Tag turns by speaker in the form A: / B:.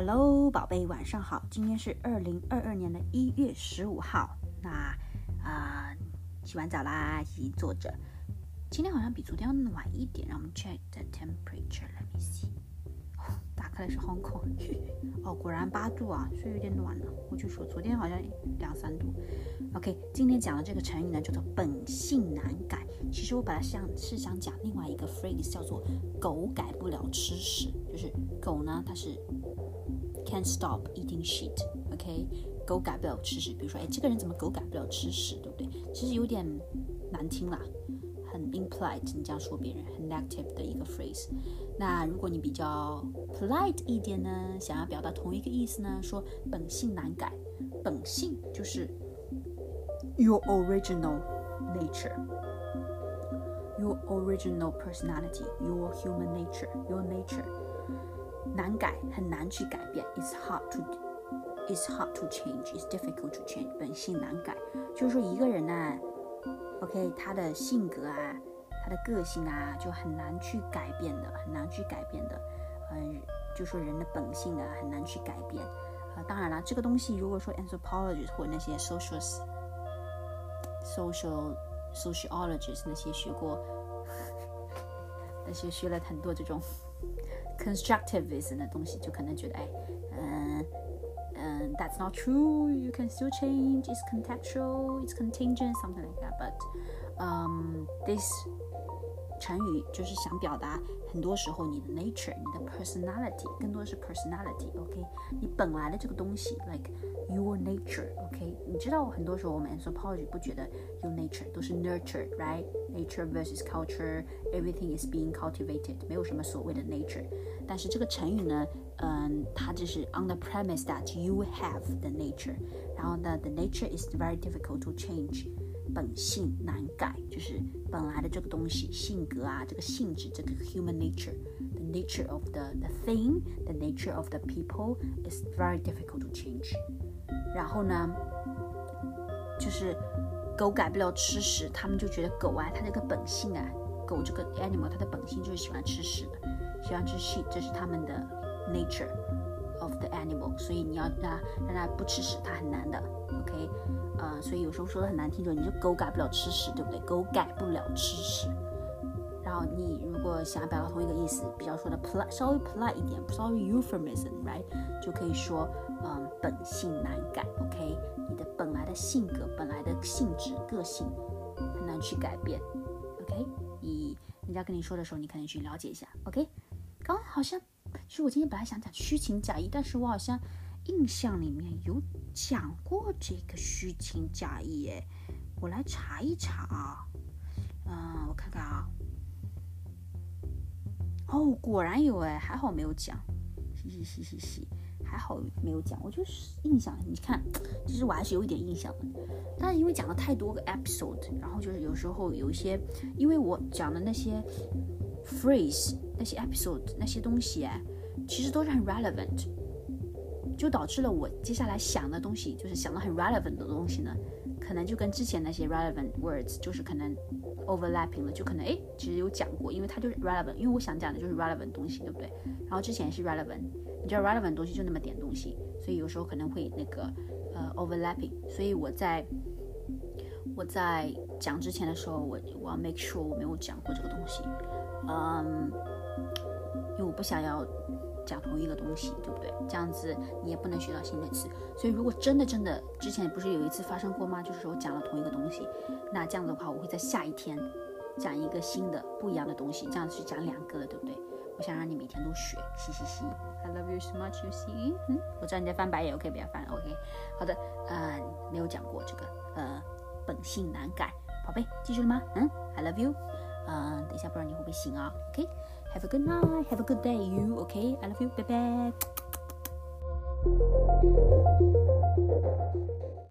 A: Hello，宝贝，晚上好。今天是二零二二年的一月十五号。那啊、洗完澡啦，已经坐着。今天好像比昨天要暖一点。让我们 check the temperature。Let me see。打开的是 Hong Kong。哦，果然八度啊，所以有点暖了。我就说昨天好像两三度。OK，今天讲的这个成语呢，叫做本性难改。其实我本来想是想讲另外一个 phrase，叫做狗改不了吃屎。就是狗呢，它是 can't stop eating shit，OK，、狗改不了吃屎。比如说，哎，这个人怎么狗改不了吃屎，对不对？其实有点难听啦，很 impolite，你这样说别人，很 negative 的一个 phrase。那如果你比较 polite 一点呢，想要表达同一个意思呢，说本性难改，本性就是 your original nature。Your original personality, your human nature, your nature. 难改，很难去改变。It's hard to, it's hard to change. It's difficult to change. 本性难改，就是说一个人呢，OK，他的性格啊，他的个性啊，就很难去改变的，很难去改变的。嗯，就说人的本性啊，很难去改变。啊，当然了，这个东西如果说 anthropologists 或那些 social social sociologists 那些学过，那些学了很多这种 constructivism 的东西，就可能觉得，哎，嗯嗯，that's not true. You can still change. It's contextual. It's contingent. Something like that. But, um, this 成语就是想表达，很多时候你的 nature，你的 personality，更多的是 personality，OK，、你本来的这个东西，like your nature，OK，、你知道很多时候我们 anthropology 不觉得 your nature 都是 nurture，right？nature versus culture，everything is being cultivated，没有什么所谓的 nature。但是这个成语呢，嗯，它就是 on the premise that you have the nature，然后呢，the nature is very difficult to change。 本性难改，就是本来的这个东西，性格啊，这个性质，这个 human nature，the nature of the the thing，the nature of the people is very difficult to change。然后呢，就是狗改不了吃屎，他们就觉得狗啊，它这个本性啊，狗这个 animal 它的本性就是喜欢吃屎的，喜欢吃 shit，这是他们的 nature of the animal，所以你要让它让它不吃屎，它很难的，OK。呃，所以有时候说的很难听，就你就狗改不了吃屎，对不对？狗改不了吃屎。然后你如果想表达同一个意思，比较说的 polite，稍微 polite 一点，稍微 euphemism，right，就可以说，嗯，本性难改，OK，你的本来的性格、本来的性质、个性很难去改变，OK，你人家跟你说的时候，你可能去了解一下，OK。刚好像，其实我今天本来想讲虚情假意，但是我好像印象里面有讲过这个虚情假意，哎，我来查一查啊，嗯，我看看啊，哦，果然有哎，还好没有讲，嘻嘻嘻嘻嘻，还好没有讲，我就是印象，你看，其实我还是有一点印象的，但是因为讲了太多个 episode，然后就是有时候有一些，因为我讲的那些 phrase、那些 episode、那些东西哎，其实都是很 relevant。就导致了我接下来想的东西，就是想的很 relevant 的东西呢，可能就跟之前那些 relevant words 就是可能 overlapping 了，就可能哎，其实有讲过，因为它就是 relevant，因为我想讲的就是 relevant 东西，对不对？然后之前是 relevant，你知道 relevant 东西就那么点东西，所以有时候可能会那个呃 overlapping，所以我在我在讲之前的时候，我我要 make sure 我没有讲过这个东西，嗯，因为我不想要。讲同一个东西，对不对？这样子你也不能学到新的词。所以如果真的真的之前不是有一次发生过吗？就是我讲了同一个东西，那这样子的话我会在下一天讲一个新的不一样的东西，这样子讲两个了，对不对？我想让你每天都学，嘻嘻嘻。I love you so much, you see？嗯，我知道你在翻白眼，OK，不要翻，OK。好的，呃，没有讲过这个，呃，本性难改，宝贝，记住了吗？嗯，I love you。嗯，等一下不知道你会不会醒啊？OK。Have a good night. Have a good day, you. Okay? I love you. Bye bye.